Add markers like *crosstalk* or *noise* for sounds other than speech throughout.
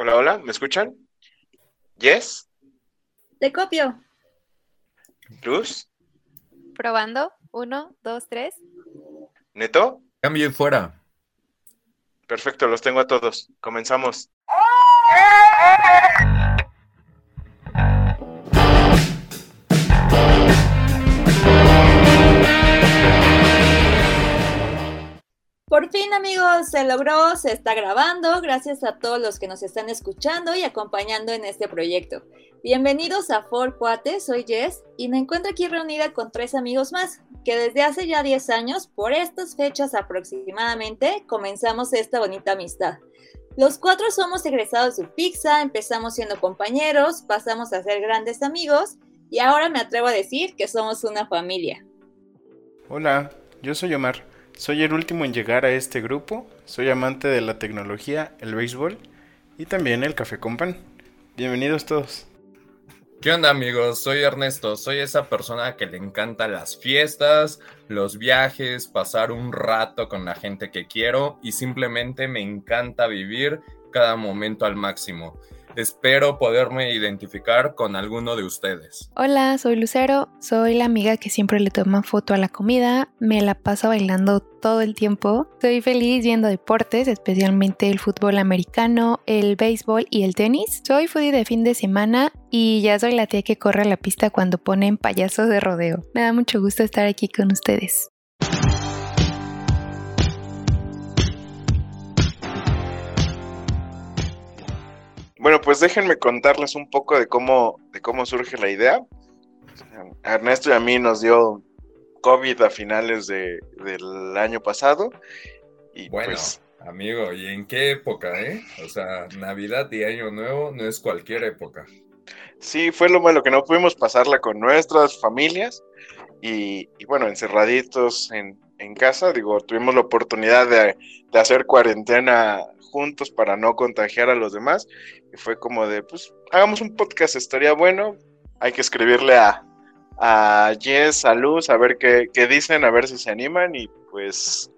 Hola, hola, ¿me escuchan? ¿Yes? Te copio. ¿Luz? Probando. Uno, dos, tres. ¿Neto? Cambio y fuera. Perfecto, los tengo a todos. Comenzamos. Por fin amigos, se logró, se está grabando. Gracias a todos los que nos están escuchando y acompañando en este proyecto. Bienvenidos a For Cuates, soy Jess y me encuentro aquí reunida con tres amigos más, que desde hace ya 10 años, por estas fechas aproximadamente, comenzamos esta bonita amistad. Los cuatro somos egresados de Pizza, empezamos siendo compañeros, pasamos a ser grandes amigos y ahora me atrevo a decir que somos una familia. Hola, yo soy Omar. Soy el último en llegar a este grupo. Soy amante de la tecnología, el béisbol y también el café con pan. Bienvenidos todos. ¿Qué onda amigos? Soy Ernesto, soy esa persona que le encanta las fiestas, los viajes, pasar un rato con la gente que quiero y simplemente me encanta vivir cada momento al máximo. Espero poderme identificar con alguno de ustedes. Hola, soy Lucero, soy la amiga que siempre le toma foto a la comida, me la paso bailando todo el tiempo. Soy feliz viendo deportes, especialmente el fútbol americano, el béisbol y el tenis. Soy foodie de fin de semana y ya soy la tía que corre la pista cuando ponen payasos de rodeo. Me da mucho gusto estar aquí con ustedes. Bueno, pues déjenme contarles un poco de cómo, de cómo surge la idea. A Ernesto y a mí nos dio COVID a finales de, del año pasado. Y Bueno, pues, amigo, ¿y en qué época, eh? O sea, Navidad y Año Nuevo no es cualquier época. sí, fue lo malo que no pudimos pasarla con nuestras familias. Y, y bueno, encerraditos en, en casa, digo, tuvimos la oportunidad de, hacer cuarentena juntos para no contagiar a los demás. Y fue como de, pues, hagamos un podcast, estaría bueno. Hay que escribirle a, a Jess, a Luz, a ver qué, qué dicen, a ver si se animan. Y pues,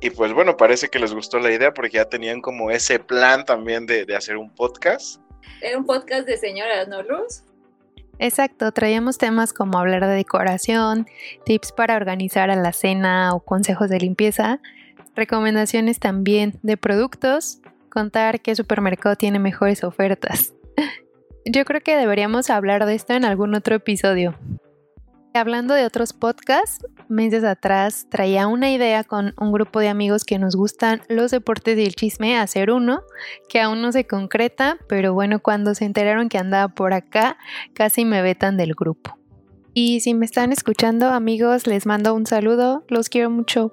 y pues bueno, parece que les gustó la idea porque ya tenían como ese plan también de, de hacer un podcast. Era un podcast de señoras, ¿no, Luz? Exacto, traíamos temas como hablar de decoración, tips para organizar a la cena o consejos de limpieza, recomendaciones también de productos, contar qué supermercado tiene mejores ofertas. *laughs* Yo creo que deberíamos hablar de esto en algún otro episodio. Hablando de otros podcasts, meses atrás traía una idea con un grupo de amigos que nos gustan los deportes y el chisme hacer uno, que aún no se concreta, pero bueno, cuando se enteraron que andaba por acá, casi me vetan del grupo. Y si me están escuchando, amigos, les mando un saludo, los quiero mucho.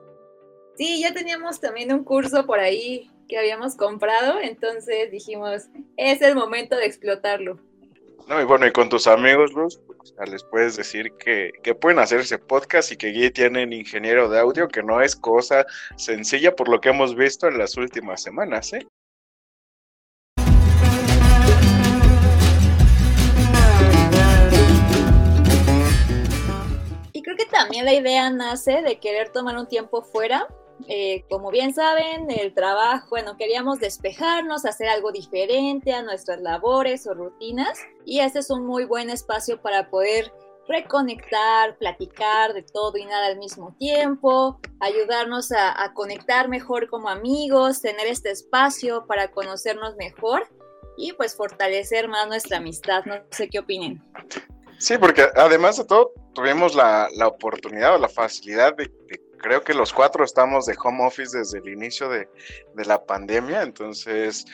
Sí, ya teníamos también un curso por ahí que habíamos comprado, entonces dijimos, es el momento de explotarlo. No, y bueno, y con tus amigos, Luz, pues, les puedes decir que, que pueden hacer ese podcast y que allí tienen ingeniero de audio, que no es cosa sencilla por lo que hemos visto en las últimas semanas, ¿eh? Y creo que también la idea nace de querer tomar un tiempo fuera. Eh, como bien saben, el trabajo, bueno, queríamos despejarnos, hacer algo diferente a nuestras labores o rutinas. Y este es un muy buen espacio para poder reconectar, platicar de todo y nada al mismo tiempo, ayudarnos a, a conectar mejor como amigos, tener este espacio para conocernos mejor y pues fortalecer más nuestra amistad. No sé qué opinen. Sí, porque además de todo, tuvimos la, la oportunidad o la facilidad de, de- creo que los cuatro estamos de home office desde el inicio de, de la pandemia, entonces,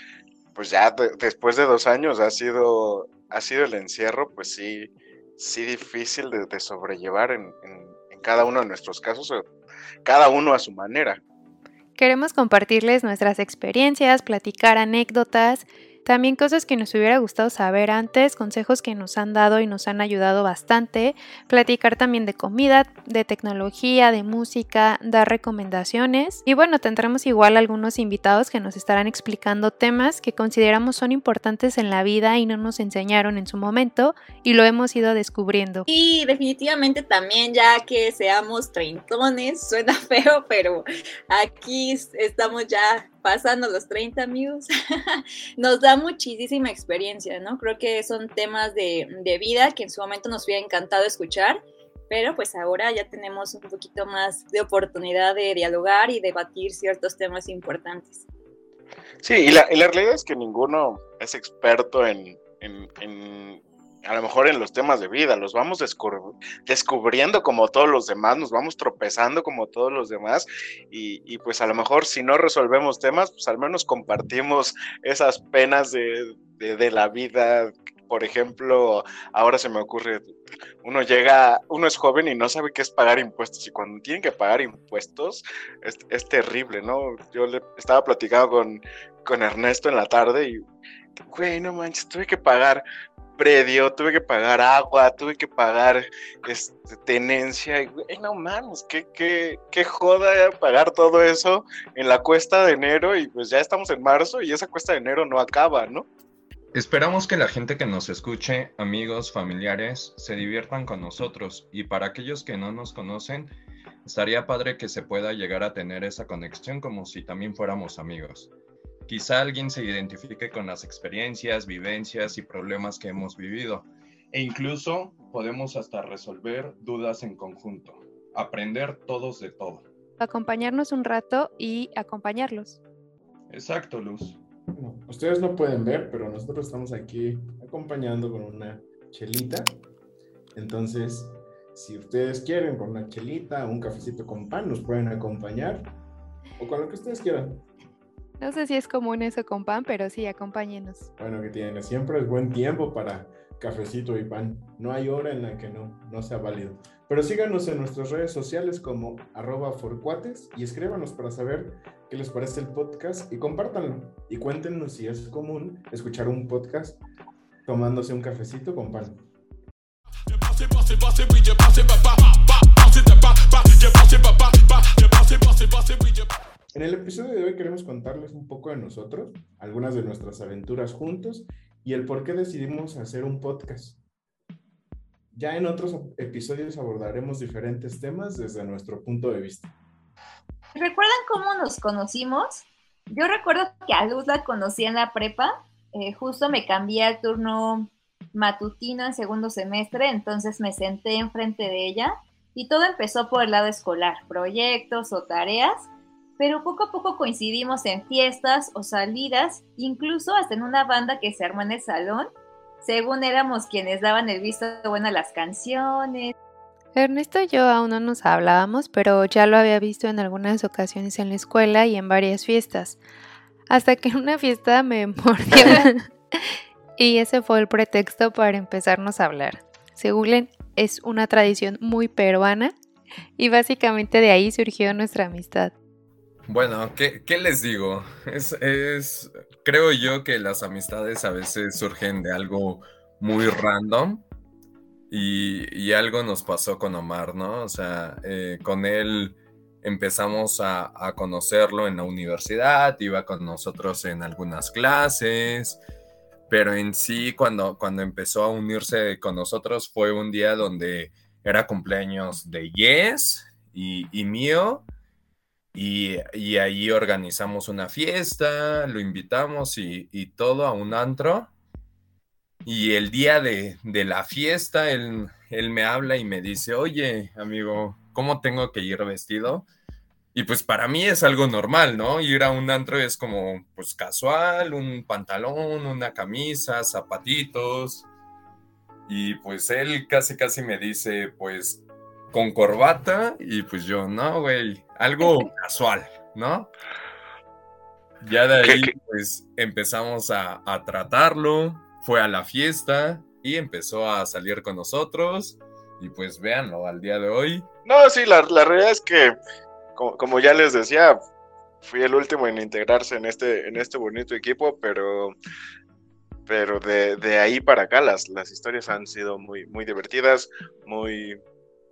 pues ya de- después de dos años ha sido, ha sido el encierro, pues sí, sí difícil de, sobrellevar en, en- cada uno de nuestros casos, cada uno a su manera. Queremos compartirles nuestras experiencias, platicar anécdotas, también cosas que nos hubiera gustado saber antes, consejos que nos han dado y nos han ayudado bastante, platicar también de comida, de tecnología, de música, dar recomendaciones y bueno, tendremos igual algunos invitados que nos estarán explicando temas que consideramos son importantes en la vida y no nos enseñaron en su momento y lo hemos ido descubriendo. Y definitivamente también ya que seamos treintones, suena *laughs* feo, pero aquí estamos ya pasando los 30 amigos, *laughs* nos da muchísima experiencia, ¿no? Creo que son temas de, de, vida que en su momento nos hubiera encantado escuchar, pero pues ahora ya tenemos un poquito más de oportunidad de dialogar y debatir ciertos temas importantes. Sí, y la, realidad es que ninguno es experto en, en a lo mejor en los temas de vida, los vamos descubriendo como todos los demás, nos vamos tropezando como todos los demás y, pues a lo mejor si no resolvemos temas, pues al menos compartimos esas penas de, de, de la vida. Por ejemplo, ahora se me ocurre, uno llega, uno es joven y no sabe qué es pagar impuestos y cuando tienen que pagar impuestos es, es terrible, ¿no? Yo le estaba platicando con, con Ernesto en la tarde y, güey, no manches, tuve que pagar predio, tuve que pagar agua, tuve que pagar este, tenencia. Y, no mames, qué, qué, qué joda pagar todo eso en la cuesta de enero y pues ya estamos en marzo y esa cuesta de enero no acaba, ¿no? Esperamos que la gente que nos escuche, amigos, familiares, se diviertan con nosotros y para aquellos que no nos conocen, estaría padre que se pueda llegar a tener esa conexión como si también fuéramos amigos. Quizá alguien se identifique con las experiencias, vivencias y problemas que hemos vivido. E incluso podemos hasta resolver dudas en conjunto. Aprender todos de todo. Acompañarnos un rato y acompañarlos. Exacto, Luz. Bueno, ustedes no pueden ver, pero nosotros estamos aquí acompañando con una chelita. Entonces, si ustedes quieren con una chelita, un cafecito con pan, nos pueden acompañar. O con lo que ustedes quieran. No sé si es común eso con pan, pero sí, acompáñenos. Bueno, que tiene, siempre es buen tiempo para cafecito y pan. No hay hora en la que no, no sea válido. Pero síganos en nuestras redes sociales como arroba forcuates y escríbanos para saber qué les parece el podcast y compártanlo. Y cuéntenos si es común escuchar un podcast tomándose un cafecito con pan. En el episodio de hoy queremos contarles un poco de nosotros, algunas de nuestras aventuras juntos y el por qué decidimos hacer un podcast. Ya en otros episodios abordaremos diferentes temas desde nuestro punto de vista. ¿Recuerdan cómo nos conocimos? Yo recuerdo que a Luz la conocí en la prepa, eh, justo me cambié al turno matutino en segundo semestre, entonces me senté enfrente de ella y todo empezó por el lado escolar, proyectos o tareas, pero poco a poco coincidimos en fiestas o salidas, incluso hasta en una banda que se armó en el salón, según éramos quienes daban el visto bueno a las canciones. Ernesto y yo aún no nos hablábamos, pero ya lo había visto en algunas ocasiones en la escuela y en varias fiestas. Hasta que en una fiesta me *laughs* mordió. y ese fue el pretexto para empezarnos a hablar. Según es una tradición muy peruana y básicamente de ahí surgió nuestra amistad. Bueno, ¿qué, qué les digo? Es, es, creo yo que las amistades a veces surgen de algo muy random y, y algo nos pasó con Omar, ¿no? O sea, eh, con él empezamos a, a, conocerlo en la universidad, iba con nosotros en algunas clases, pero en sí cuando, cuando empezó a unirse con nosotros fue un día donde era cumpleaños de Yes y, y mío y, y, ahí organizamos una fiesta, lo invitamos y, y, todo a un antro. Y el día de, de la fiesta, él, él, me habla y me dice, oye, amigo, ¿cómo tengo que ir vestido? Y pues para mí es algo normal, ¿no? Ir a un antro es como, pues casual, un pantalón, una camisa, zapatitos. Y pues él casi, casi me dice, pues con corbata y pues yo, no, güey, algo casual, ¿no? Ya de ahí pues empezamos a, a, tratarlo, fue a la fiesta y empezó a salir con nosotros y pues véanlo al día de hoy. No, sí, la, la realidad es que, como, como, ya les decía, fui el último en integrarse en este, en este bonito equipo, pero pero de, de ahí para acá las, las historias han sido muy, muy divertidas, muy,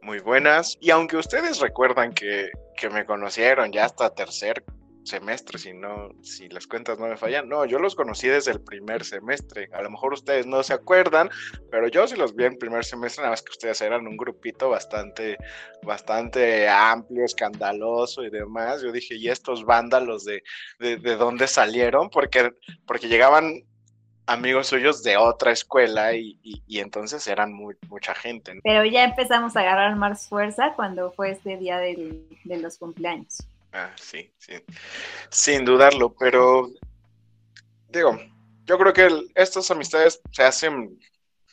muy buenas. Y aunque ustedes recuerdan que, que me conocieron ya hasta tercer semestre, si no, si las cuentas no me fallan. No, yo los conocí desde el primer semestre. A lo mejor ustedes no se acuerdan, pero yo sí los vi en primer semestre, nada más que ustedes eran un grupito bastante, bastante amplio, escandaloso y demás. Yo dije, ¿y estos vándalos de, de, de dónde salieron? Porque, porque llegaban amigos suyos de otra escuela y, y, entonces eran muy, mucha gente. Pero ya empezamos a agarrar más fuerza cuando fue este día del, de los cumpleaños. Ah, sí, sí, sin dudarlo, pero digo, yo creo que estas amistades se hacen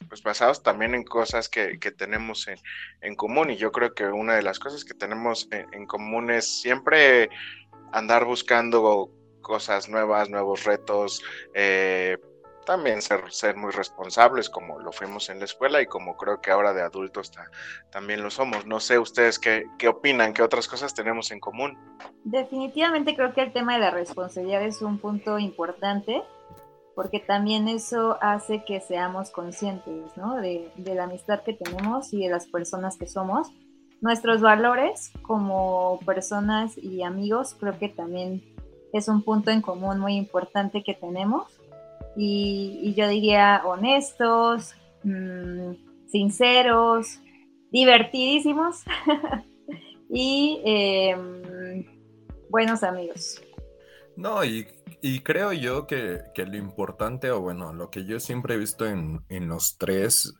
pues basados también en cosas que, que tenemos en, en, común y yo creo que una de las cosas que tenemos en, en común es siempre andar buscando cosas nuevas, nuevos retos, eh, también ser, ser muy responsables como lo fuimos en la escuela y como creo que ahora de adultos también lo somos. No sé ustedes qué, qué opinan, qué otras cosas tenemos en común. Definitivamente creo que el tema de la responsabilidad es un punto importante porque también eso hace que seamos conscientes ¿no? de, de la amistad que tenemos y de las personas que somos. Nuestros valores como personas y amigos creo que también es un punto en común muy importante que tenemos y, yo diría honestos, mm, sinceros, divertidísimos *laughs* y em, buenos amigos. No, y, creo yo que, lo importante, o bueno, lo que yo siempre he visto en, en los tres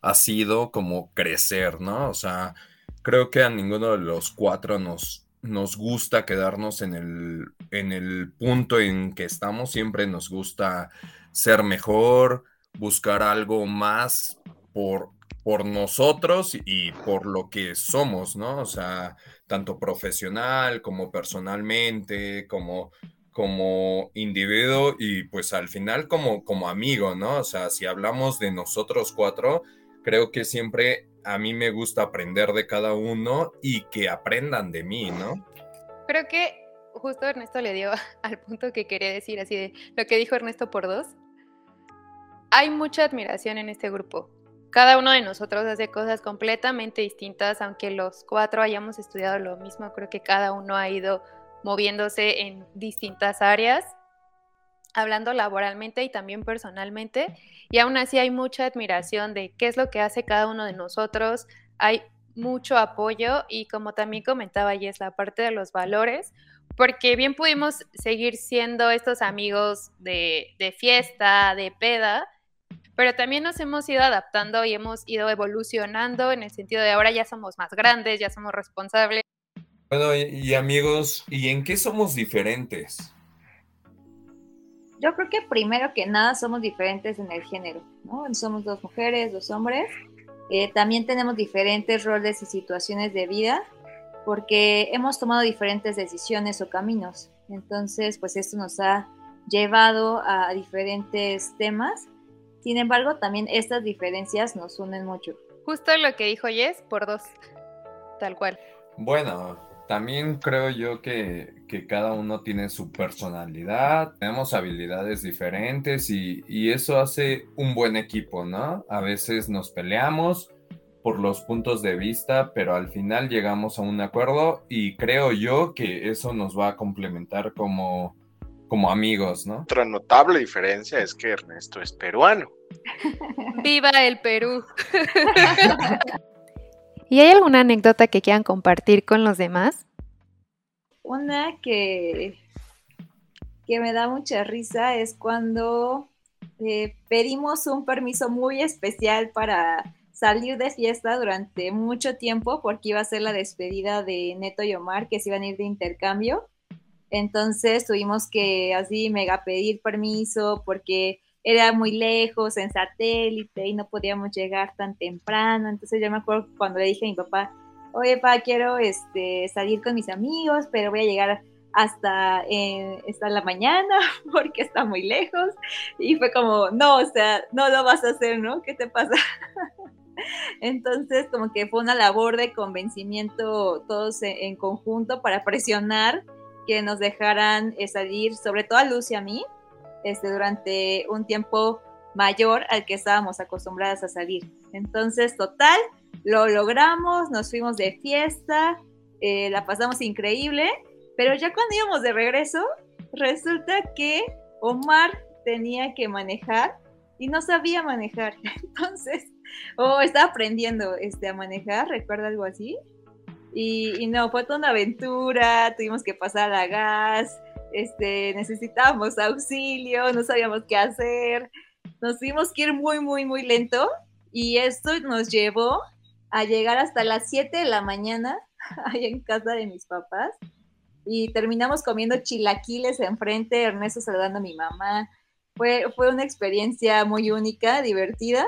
ha sido como crecer, ¿no? O sea, creo que a ninguno de los cuatro nos, nos gusta quedarnos en el, en el punto en que estamos, siempre nos gusta ser mejor, buscar algo más por, por nosotros y por lo que somos, ¿no? O sea, tanto profesional como personalmente, como, como individuo y pues al final como, como amigo, ¿no? O sea, si hablamos de nosotros cuatro, creo que siempre a mí me gusta aprender de cada uno y que aprendan de mí, ¿no? Creo que justo Ernesto le dio *laughs* al punto que quería decir, así de lo que dijo Ernesto por dos. Hay mucha admiración en este grupo. Cada uno de nosotros hace cosas completamente distintas, aunque los cuatro hayamos estudiado lo mismo, creo que cada uno ha ido moviéndose en distintas áreas, hablando laboralmente y también personalmente, y aún así hay mucha admiración de qué es lo que hace cada uno de nosotros, hay mucho apoyo y como también comentaba es la parte de los valores, porque bien pudimos seguir siendo estos amigos de, de fiesta, de peda, pero también nos hemos ido adaptando y hemos ido evolucionando en el sentido de ahora ya somos más grandes, ya somos responsables. Bueno, y, y amigos, ¿y en qué somos diferentes? Yo creo que primero que nada somos diferentes en el género, ¿no? Somos dos mujeres, dos hombres. Eh, también tenemos diferentes roles y situaciones de vida porque hemos tomado diferentes decisiones o caminos. Entonces, pues esto nos ha llevado a diferentes temas. Sin embargo, también estas diferencias nos unen mucho. Justo lo que dijo Jess, por dos, tal cual. Bueno, también creo yo que, cada uno tiene su personalidad, tenemos habilidades diferentes y, y, eso hace un buen equipo, ¿no? A veces nos peleamos, por los puntos de vista, pero al final llegamos a un acuerdo y creo yo que eso nos va a complementar como, como amigos, ¿no? Otra notable diferencia es que Ernesto es peruano. *laughs* ¡Viva el Perú! *laughs* ¿Y hay alguna anécdota que quieran compartir con los demás? Una que, que me da mucha risa es cuando eh, pedimos un permiso muy especial para salir de fiesta durante mucho tiempo porque iba a ser la despedida de Neto y Omar, que se iban a ir de intercambio. Entonces tuvimos que así mega pedir permiso porque era muy lejos en satélite y no podíamos llegar tan temprano. Entonces yo me acuerdo cuando le dije a mi papá, oye, papá, quiero este, salir con mis amigos, pero voy a llegar hasta, eh, hasta la mañana *laughs* porque está muy lejos. Y fue como, no, o sea, no lo vas a hacer, ¿no? ¿Qué te pasa? *laughs* Entonces, como que fue una labor de convencimiento todos en, conjunto para presionar que nos dejaran eh, salir, sobre todo a Luz y a mí, este, durante un tiempo mayor al que estábamos acostumbradas a salir. Entonces, total, lo logramos, nos fuimos de fiesta, eh, la pasamos increíble, Pero ya cuando íbamos de regreso, resulta que Omar tenía que manejar y no sabía manejar. *laughs* Entonces, o estaba aprendiendo este, a manejar, recuerda algo así. Y, no, fue toda una aventura, tuvimos que pasar a gas, este, necesitábamos auxilio, no sabíamos qué hacer, nos tuvimos que ir muy, muy, muy lento y esto nos llevó a llegar hasta las 7 de la mañana *laughs* ahí en casa de mis papás y terminamos comiendo chilaquiles enfrente, Ernesto saludando a mi mamá. Fue, fue una experiencia muy única, divertida.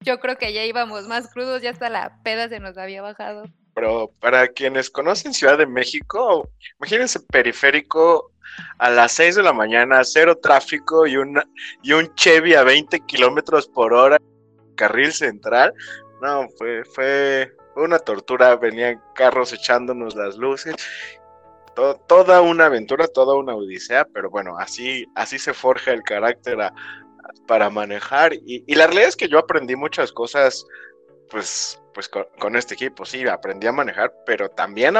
Yo creo que ya íbamos más crudos, ya hasta la peda se nos había bajado. Pero para quienes conocen Ciudad de México, imagínense periférico a las 6 de la mañana, cero tráfico y, una, y un Chevy a 20 kilómetros por hora, carril central. No, fue, fue una tortura, venían carros echándonos las luces. toda una aventura, toda una odisea, pero bueno, así, así se forja el carácter para manejar. Y, y la realidad es que yo aprendí muchas cosas pues, pues con, este equipo, sí, aprendí a manejar, pero también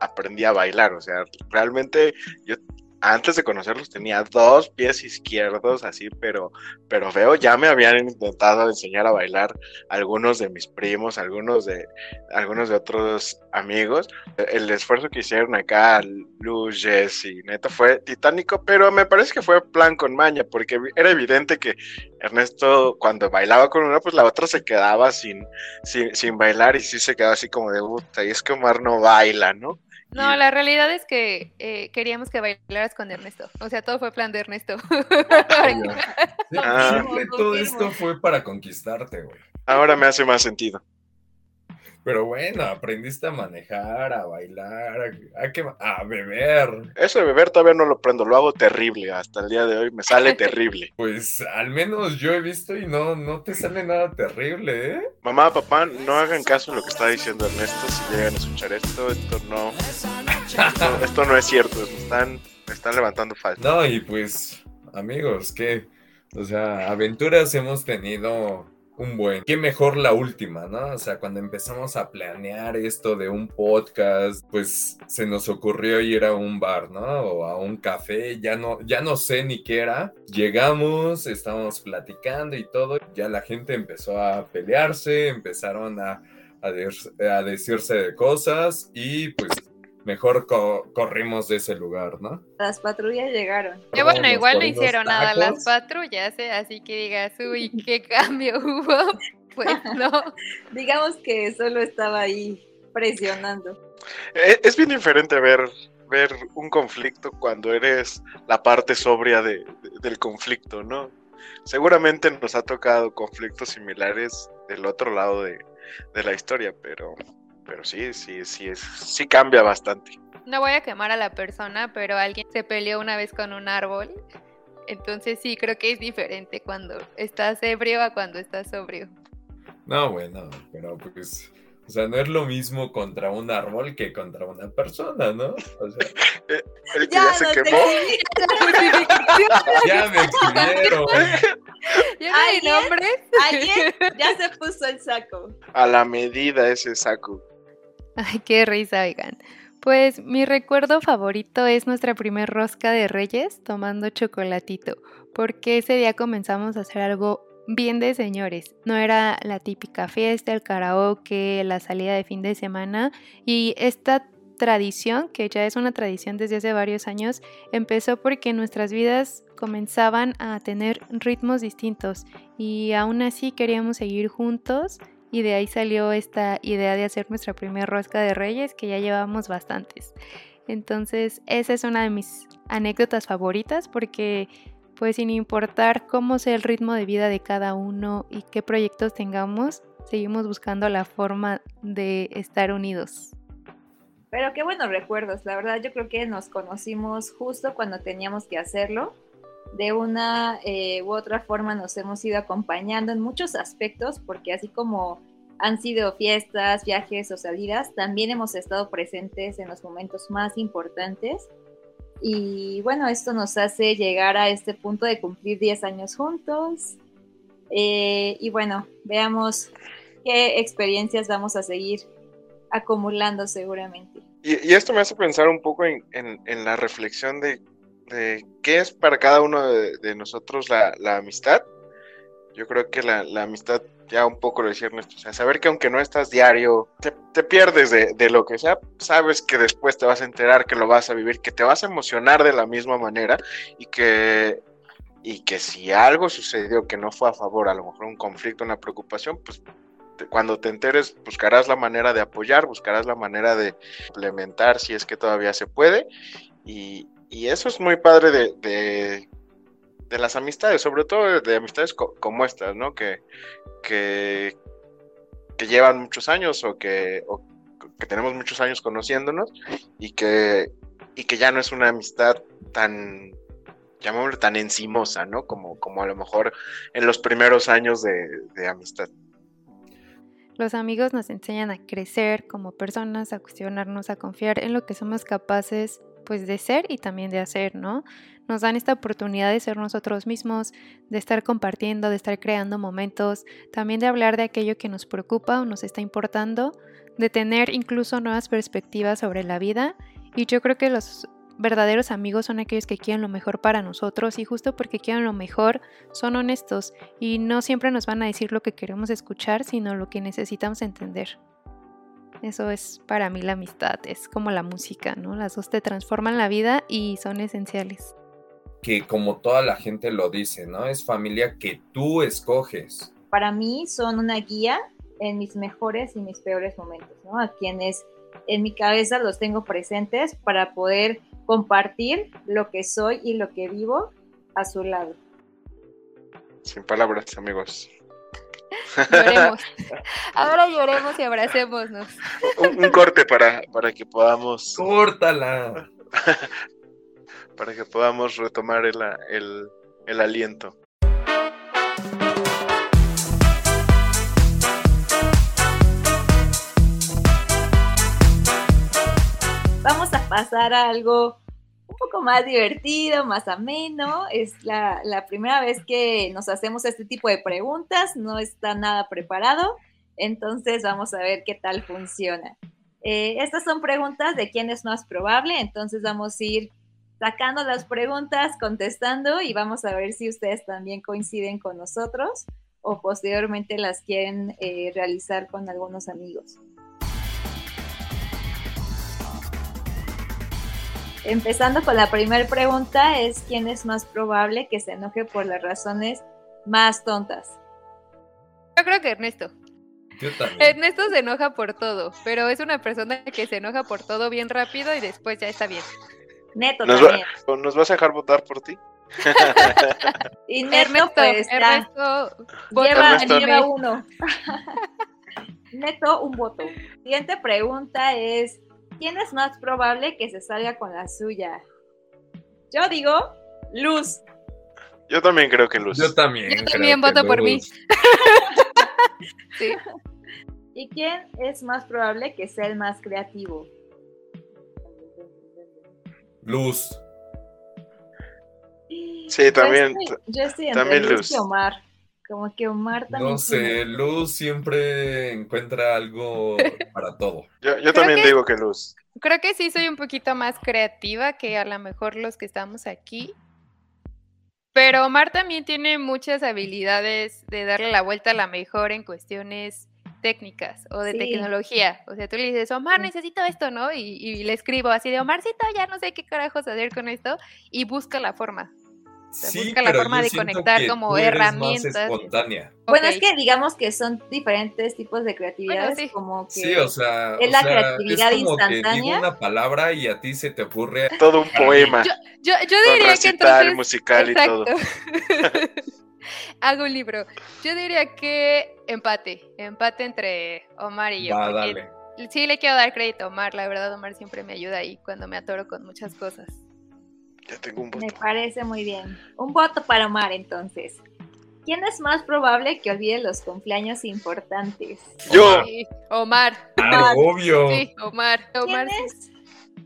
aprendí a bailar, o sea, realmente yo antes de conocerlos tenía dos pies izquierdos así, pero, pero veo, ya me habían intentado enseñar a bailar algunos de mis primos, algunos de, algunos de otros amigos. El esfuerzo que hicieron acá, Luz, Jess y Neta, fue titánico, pero me parece que fue plan con maña, porque era evidente que Ernesto, cuando bailaba con una, pues la otra se quedaba sin, sin, sin bailar y sí se quedaba así como de, puta, y es que Omar no baila, ¿no? No, la realidad es que eh, queríamos que bailaras con Ernesto. O sea, todo fue plan de Ernesto. *laughs* *laughs* ah, todo esto fue para conquistarte, güey. Ahora me hace más sentido. Pero bueno, aprendiste a manejar, a bailar, a, a, beber. Eso de beber todavía no lo aprendo, lo hago terrible. Hasta el día de hoy me sale *laughs* terrible. Pues al menos yo he visto y no, no te sale nada terrible, ¿eh? Mamá, papá, no hagan caso en lo que está diciendo Ernesto. Si llegan a escuchar esto, esto no. *laughs* esto, no es cierto. están, están levantando falta. No, y pues, amigos, ¿qué? O sea, aventuras hemos tenido un buen. Qué mejor la última, ¿no? O sea, cuando empezamos a planear esto de un podcast, pues se nos ocurrió ir a un bar, ¿no? O a un café, ya no, ya no sé ni qué era. Llegamos, estábamos platicando y todo, ya la gente empezó a pelearse, empezaron a, a, a decirse de cosas y pues mejor corrimos de ese lugar, ¿no? Las patrullas llegaron. Y bueno, igual no hicieron nada las patrullas, ¿eh? así que digas, uy, qué *laughs* cambio hubo. *laughs* Pues no. *laughs* Digamos que solo estaba ahí presionando. Eh, es bien diferente ver ver un conflicto cuando eres la parte sobria del conflicto, ¿no? Seguramente nos ha tocado conflictos similares del otro lado de, de la historia, pero pero sí, sí, sí, es, sí cambia bastante. No voy a quemar a la persona, pero alguien se peleó una vez con un árbol. Entonces sí, creo que es diferente cuando estás ebrio a cuando estás sobrio. No, bueno, pero pues, o sea, no es lo mismo contra un árbol que contra una persona, ¿no? O sea, *laughs* eh, el que ya, se quemó. *laughs* ya me exhibieron. Ya no hay nombres. Alguien ya se puso el saco. A la medida ese saco. Ay, qué risa, oigan. Pues mi recuerdo favorito es nuestra primer rosca de Reyes tomando chocolatito, porque ese día comenzamos a hacer algo bien de señores. No era la típica fiesta, el karaoke, la salida de fin de semana y esta tradición, que ya es una tradición desde hace varios años, empezó porque nuestras vidas comenzaban a tener ritmos distintos y aún así queríamos seguir juntos y de ahí salió esta idea de hacer nuestra primera rosca de reyes que ya llevamos bastantes. Entonces esa es una de mis anécdotas favoritas porque pues sin importar cómo sea el ritmo de vida de cada uno y qué proyectos tengamos, seguimos buscando la forma de estar unidos. Pero qué buenos recuerdos, la verdad yo creo que nos conocimos justo cuando teníamos que hacerlo de una eh, u otra forma nos hemos ido acompañando en muchos aspectos, porque así como han sido fiestas, viajes o salidas, también hemos estado presentes en los momentos más importantes. Y bueno, esto nos hace llegar a este punto de cumplir 10 años juntos. Eh, y bueno, veamos qué experiencias vamos a seguir acumulando seguramente. Y, esto me hace pensar un poco en, la reflexión de, qué es para cada uno de, nosotros la, amistad. Yo creo que la, amistad, ya un poco lo decía Ernesto, o sea, saber que aunque no estás diario, te, pierdes de, lo que sea, sabes que después te vas a enterar, que lo vas a vivir, que te vas a emocionar de la misma manera y que, y que si algo sucedió que no fue a favor, a lo mejor un conflicto, una preocupación, pues cuando te enteres buscarás la manera de apoyar, buscarás la manera de implementar si es que todavía se puede. Y, eso es muy padre de, de, las amistades, sobre todo de, amistades como estas, ¿no? Que, que, llevan muchos años o que, que tenemos muchos años conociéndonos y que, y que ya no es una amistad tan tan encimosa, ¿no? Como, como a lo mejor en los primeros años de amistad. Los amigos nos enseñan a crecer como personas, a cuestionarnos, a confiar en lo que somos capaces pues de ser y también de hacer, ¿no? Nos dan esta oportunidad de ser nosotros mismos, de estar compartiendo, de estar creando momentos, también de hablar de aquello que nos preocupa o nos está importando, de tener incluso nuevas perspectivas sobre la vida. Y yo creo que los verdaderos amigos son aquellos que quieren lo mejor para nosotros y justo porque quieren lo mejor son honestos y no siempre nos van a decir lo que queremos escuchar, sino lo que necesitamos entender. Eso es para mí la amistad, es como la música, ¿no? Las dos te transforman la vida y son esenciales. Que como toda la gente lo dice, ¿no? Es familia que tú escoges. Para mí son una guía en mis mejores y mis peores momentos, ¿no? A quienes en mi cabeza los tengo presentes para poder compartir lo que soy y lo que vivo a su lado. Sin palabras, amigos. *laughs* Lloremos. Ahora lloremos y abracémonos. Un, corte para, para que podamos. ¡Córtala! *laughs* para que podamos retomar el, el, el aliento. vamos a pasar a algo un poco más divertido, más ameno. Es la, primera vez que nos hacemos este tipo de preguntas, no está nada preparado, entonces vamos a ver qué tal funciona. Eh, estas son preguntas de quién es más probable, entonces vamos a ir sacando las preguntas, contestando y vamos a ver si ustedes también coinciden con nosotros o posteriormente las quieren eh, realizar con algunos amigos. Empezando con la primera pregunta, es quién es más probable que se enoje por las razones más tontas. Yo creo que Ernesto. Yo también. Ernesto se enoja por todo, pero es una persona que se enoja por todo bien rápido y después ya está bien. Neto ¿Nos también. ¿Nos vas a dejar votar por ti? *laughs* y Neto, Ernesto, pues, Ernesto, lleva, lleva uno. *laughs* Neto, un voto. Siguiente pregunta es, ¿quién es más probable que se salga con la suya? Yo digo, Luz. Yo también creo que Luz. Yo también. Yo también voto por mí. *laughs* sí. ¿Y quién es más probable que sea el más creativo? Luz. Sí, también. Yo estoy, también Luz y Omar. Como que Omar también. No sé, Luz siempre encuentra algo *laughs* para todo. Yo, también digo que Luz. Creo que sí soy un poquito más creativa que a lo mejor los que estamos aquí. Pero Omar también tiene muchas habilidades de darle la vuelta a la mejor en cuestiones técnicas o de tecnología. O sea, tú le dices, Omar, necesito esto, ¿no? Y, y, le escribo así de, Omarcito, ya no sé qué carajos hacer con esto. Y busca la forma busca la forma de conectar como herramientas. Bueno, es que digamos que son diferentes tipos de creatividad. como que sí, o sea, es la creatividad es como instantánea. Que una palabra y a ti se te ocurre *laughs* todo un poema. Yo, yo, diría que entonces musical y todo. *laughs* *laughs* Hago un libro. Yo diría que empate, empate entre Omar y yo. Sí, le quiero dar crédito a Omar. La verdad, Omar siempre me ayuda ahí cuando me atoro con muchas cosas. Ya tengo un voto. Me parece muy bien. Un voto para Omar, entonces. ¿Quién es más probable que olvide los cumpleaños importantes? Yo. Omar. Ah, obvio. Sí, Omar. ¿Quién es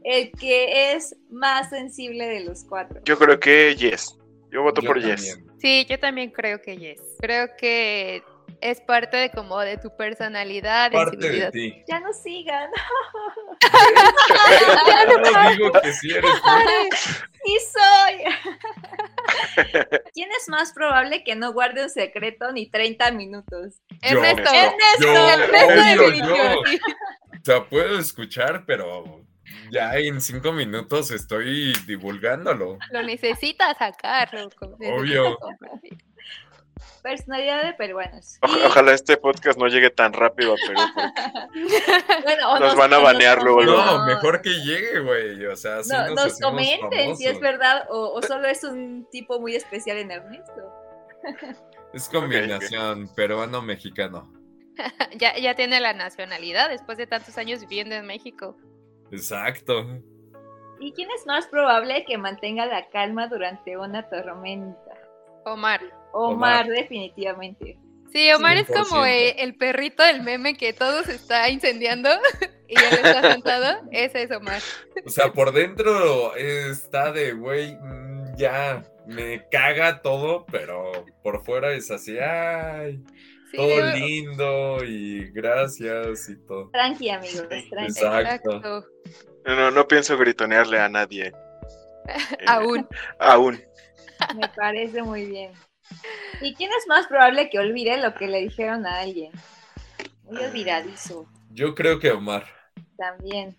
el que es más sensible de los cuatro? Yo creo que Yes. Yo voto por Yes. Sí, yo también creo que Yes. Creo que es parte de como de tu personalidad, Parte de sensibilidad. ti. Ya no sigan. *laughs* No digo que sí eres tú. *laughs* Sí soy. *laughs* ¿Quién es más probable que no guarde un secreto ni 30 minutos? Yo. Ernesto. Ernesto, Yo, Ernesto sí. O sea, puedo escuchar, pero ya en cinco minutos estoy divulgándolo. Lo necesitas sacar. loco. Obvio. Personalidad de peruanos. O- ojalá este podcast no llegue tan rápido a Perú. porque- *laughs* bueno, o Nos van a banear luego. No, mejor que llegue, güey. O sea, así no- nos, nos comenten si es verdad o, o solo es un tipo muy especial en Ernesto. *laughs* Es combinación peruano-mexicano. *laughs* ya, ya tiene la nacionalidad después de tantos años viviendo en México. Exacto. ¿Y quién es más probable que mantenga la calma durante una tormenta? Omar. Omar, Omar. definitivamente. Sí, Omar es como 100%. el perrito del meme que todo se está incendiando *laughs* y él está sentado. Ese es Omar. O sea, por dentro está de, güey, mm, ya, me caga todo, pero por fuera es así, ay, Sí, todo yo- lindo y gracias y todo. Tranqui, amigos, tranqui. Exacto. Exacto. No, no pienso gritonearle a nadie. *laughs* Eh, Aún. Aún. Me parece muy bien. ¿Y quién es más probable que olvide lo que le dijeron a alguien? Muy olvidadizo, Yo creo que Omar. también.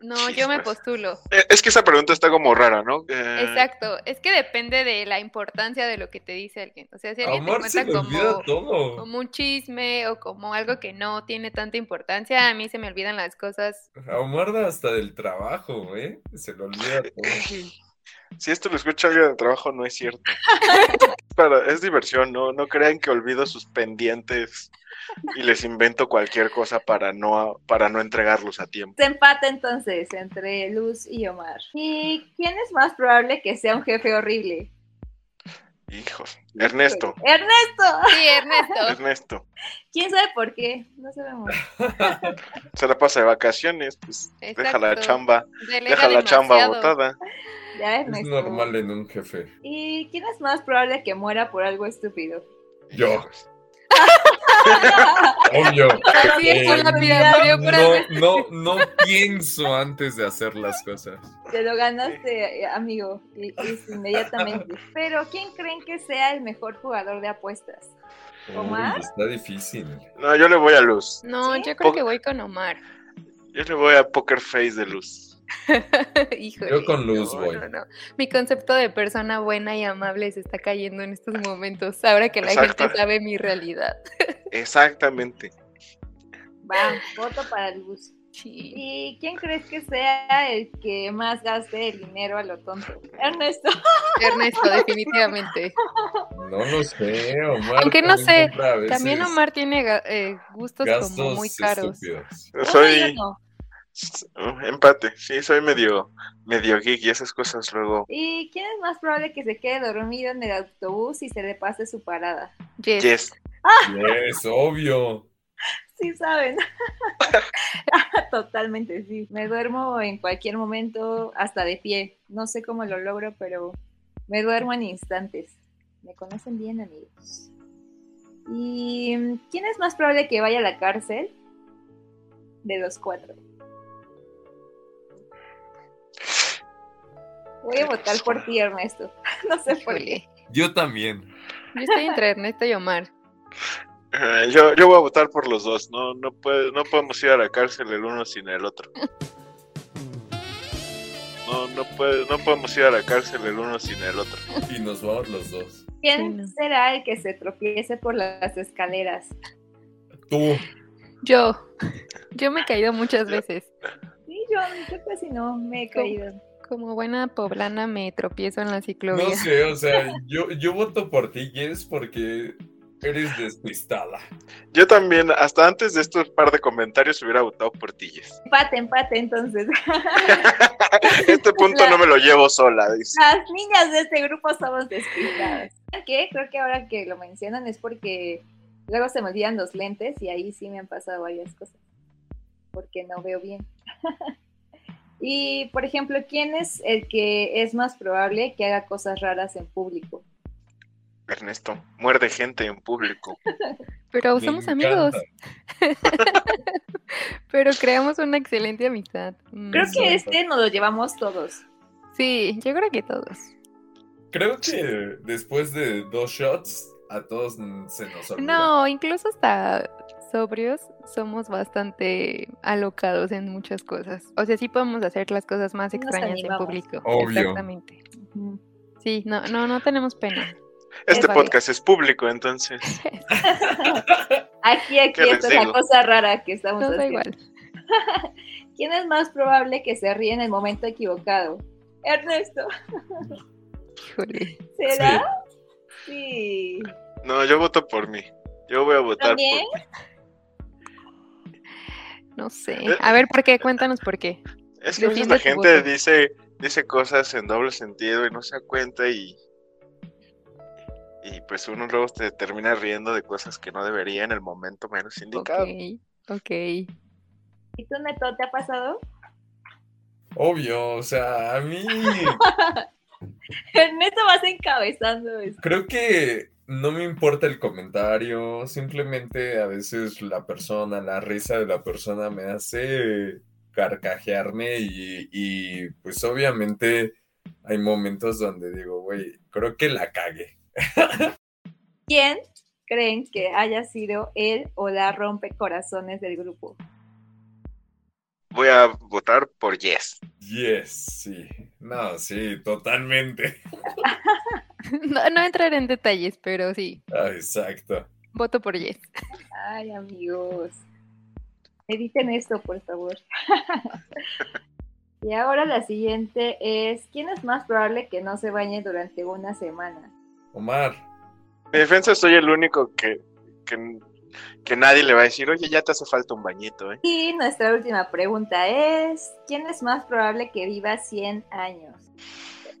No, yo me postulo. Eh, Es que esa pregunta está como rara, ¿no? Eh, Exacto. Es que depende de la importancia de lo que te dice alguien. O sea, si alguien te Omar se cuenta como, todo. como un chisme o como algo que no tiene tanta importancia, a mí se me olvidan las cosas. A Omar da hasta del trabajo, ¿eh? Se le olvida todo. *laughs* Si esto lo escucha alguien de trabajo, no es cierto. *laughs* Para, es diversión, ¿no? No crean que olvido sus pendientes y les invento cualquier cosa para no, para no entregarlos a tiempo. Se empata entonces entre Luz y Omar. ¿Y quién es más probable que sea un jefe horrible? Hijos. Ernesto. ¡Ernesto! Sí, Ernesto. *laughs* Ernesto. ¿Quién sabe por qué? No sabemos. Se la pasa de vacaciones, pues deja la chamba, Delega deja la chamba botada. Ya, Es normal en un jefe. ¿Y quién es más probable que muera por algo estúpido? Yo, *laughs* obvio. Así es, por la Eh, vida. No, no, no pienso antes de hacer las cosas. Te lo ganaste, amigo, y, y inmediatamente. Pero ¿quién creen que sea el mejor jugador de apuestas? ¿Omar? Uy, está difícil. No, yo le voy a Luz. No, ¿Sí? yo creo que voy con Omar. Yo le voy a Poker Face de Luz. *laughs* Híjole, Yo con Luz no, voy. no, no. Mi concepto de persona buena y amable se está cayendo en estos momentos, ahora que la gente sabe mi realidad. *laughs* Exactamente. Va, voto para Luz. Sí. ¿Y quién crees que sea el que más gaste el dinero a lo tonto? Ernesto. Ernesto, *laughs* definitivamente. No lo sé, Omar. Aunque no también sé, También Omar tiene eh, gustos como muy caros. estúpidos. Soy. Uh, *laughs* empate, sí, soy medio, medio geek y esas cosas luego. ¿Y quién es más probable que se quede dormido en el autobús y se le pase su parada? Yes. Yes. Es obvio. *laughs* Sí saben. *laughs* Totalmente, sí. Me duermo en cualquier momento, hasta de pie. No sé cómo lo logro, pero me duermo en instantes. Me conocen bien, amigos. ¿Y quién es más probable que vaya a la cárcel? De los cuatro. Voy a votar por ti, Ernesto. *laughs* No sé por qué. Yo también. Yo estoy entre Ernesto y Omar. Eh, yo, yo voy a votar por los dos. No, no, puede, no podemos ir a la cárcel el uno sin el otro. No, no, puede, no podemos ir a la cárcel el uno sin el otro. Y nos vamos los dos. ¿Quién Sí, no. será el que se tropiece por las escaleras? Tú. Yo. Yo me he caído muchas veces. Sí, yo, yo casi no me he caído. Como buena poblana me tropiezo en la ciclovía. No sé, o sea, yo, yo voto por ti, Jess, porque eres despistada. Yo también, hasta antes de estos par de comentarios, hubiera votado por ti, Jess. Empate, empate, entonces. *laughs* Este punto no me lo llevo sola, dice. Las niñas de este grupo somos despistadas. ¿Saben qué? Creo que ahora que lo mencionan es porque luego se me olvidan los lentes y ahí sí me han pasado varias cosas. Porque no veo bien. *laughs* y, por ejemplo, ¿quién es el que es más probable que haga cosas raras en público? Ernesto, muerde gente en público. *laughs* Pero Me somos amigos. *laughs* Pero creamos una excelente amistad. Mm, Creo que este nos lo llevamos todos. Sí, yo creo que todos. Creo que después de dos shots, a todos se nos olvida. No, incluso hasta sobrios somos bastante alocados en muchas cosas. O sea, sí podemos hacer las cosas más extrañas en público. Obvio. Exactamente. Sí, no, no, no tenemos pena. *laughs* Este podcast es público, entonces. *laughs* Aquí, aquí, ¿Qué les esta es la cosa rara que estamos haciendo. igual. *laughs* ¿Quién es más probable que se ríe en el momento equivocado? Ernesto, Híjole. ¿será? Sí. No, yo voto por mí. Yo voy a votar ¿También? por mí. No sé. Eh. A ver, ¿por qué? Cuéntanos por qué. Es que a veces Defiende la gente voto. dice, dice cosas en doble sentido y no se da cuenta y. Y pues uno luego te termina riendo de cosas que no debería en el momento menos Ok, indicado. ok. ¿Y tú, Neto, te ha pasado? Obvio, o sea, a mí *laughs* Ernesto vas encabezando esto. creo que no me importa el comentario, simplemente a veces la persona, la risa de la persona me hace carcajearme y, y, pues obviamente hay momentos donde digo, güey, creo que la cagué. *laughs* ¿Quién creen que haya sido él o la rompecorazones del grupo? Voy a votar por Yes. Yes, sí. No, sí, totalmente. *laughs* *laughs* No, no entraré en detalles, pero sí. Ah, exacto. Voto por Yes. Ay, amigos. Editen esto, por favor. *laughs* y ahora la siguiente es, ¿quién es más probable que no se bañe durante una semana? Omar, En defensa soy el único que, que, que nadie le va a decir, oye, ya te hace falta un bañito, ¿eh? Y nuestra última pregunta es, ¿quién es más probable que viva 100 años?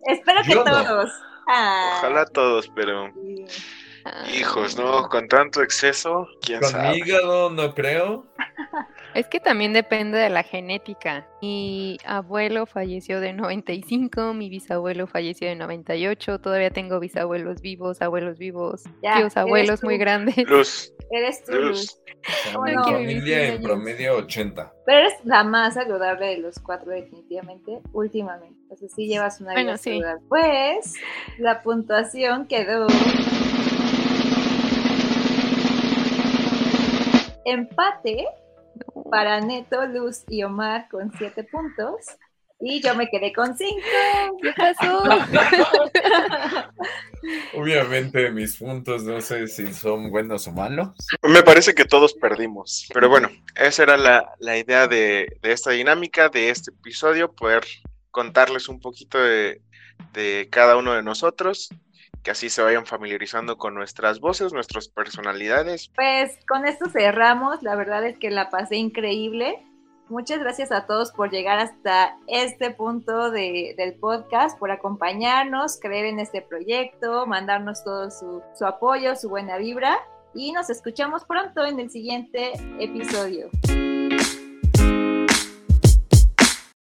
Espero que Yo no. todos. Ah, Ojalá todos, pero hijos, ¿no? Con tanto exceso, quién con sabe. mi hígado no creo. Es que también depende de la genética. Mi abuelo falleció de 95, mi bisabuelo falleció de 98, todavía tengo bisabuelos vivos, abuelos vivos, Ya, tíos abuelos muy grandes. *laughs* Luz, Eres tú, Luz. Luz. O sea, familia en Años. promedio 80. Pero eres la más saludable de los cuatro, definitivamente, últimamente. Entonces sí llevas una vida Bueno, sí. saludable. Pues la puntuación quedó. Empate para Neto, Luz y Omar con siete puntos. Y yo me quedé con cinco. ¿Qué pasó? *laughs* Obviamente mis puntos no sé si son buenos o malos. Me parece que todos perdimos. Pero bueno, esa era la, la idea de, de esta dinámica, de este episodio, poder contarles un poquito de, de cada uno de nosotros, que así se vayan familiarizando con nuestras voces, nuestras personalidades. Pues con esto cerramos. La verdad es que la pasé increíble. Muchas gracias a todos por llegar hasta este punto de- del podcast, por acompañarnos, creer en este proyecto, mandarnos todo su, su apoyo, su buena vibra y nos escuchamos pronto en el siguiente episodio.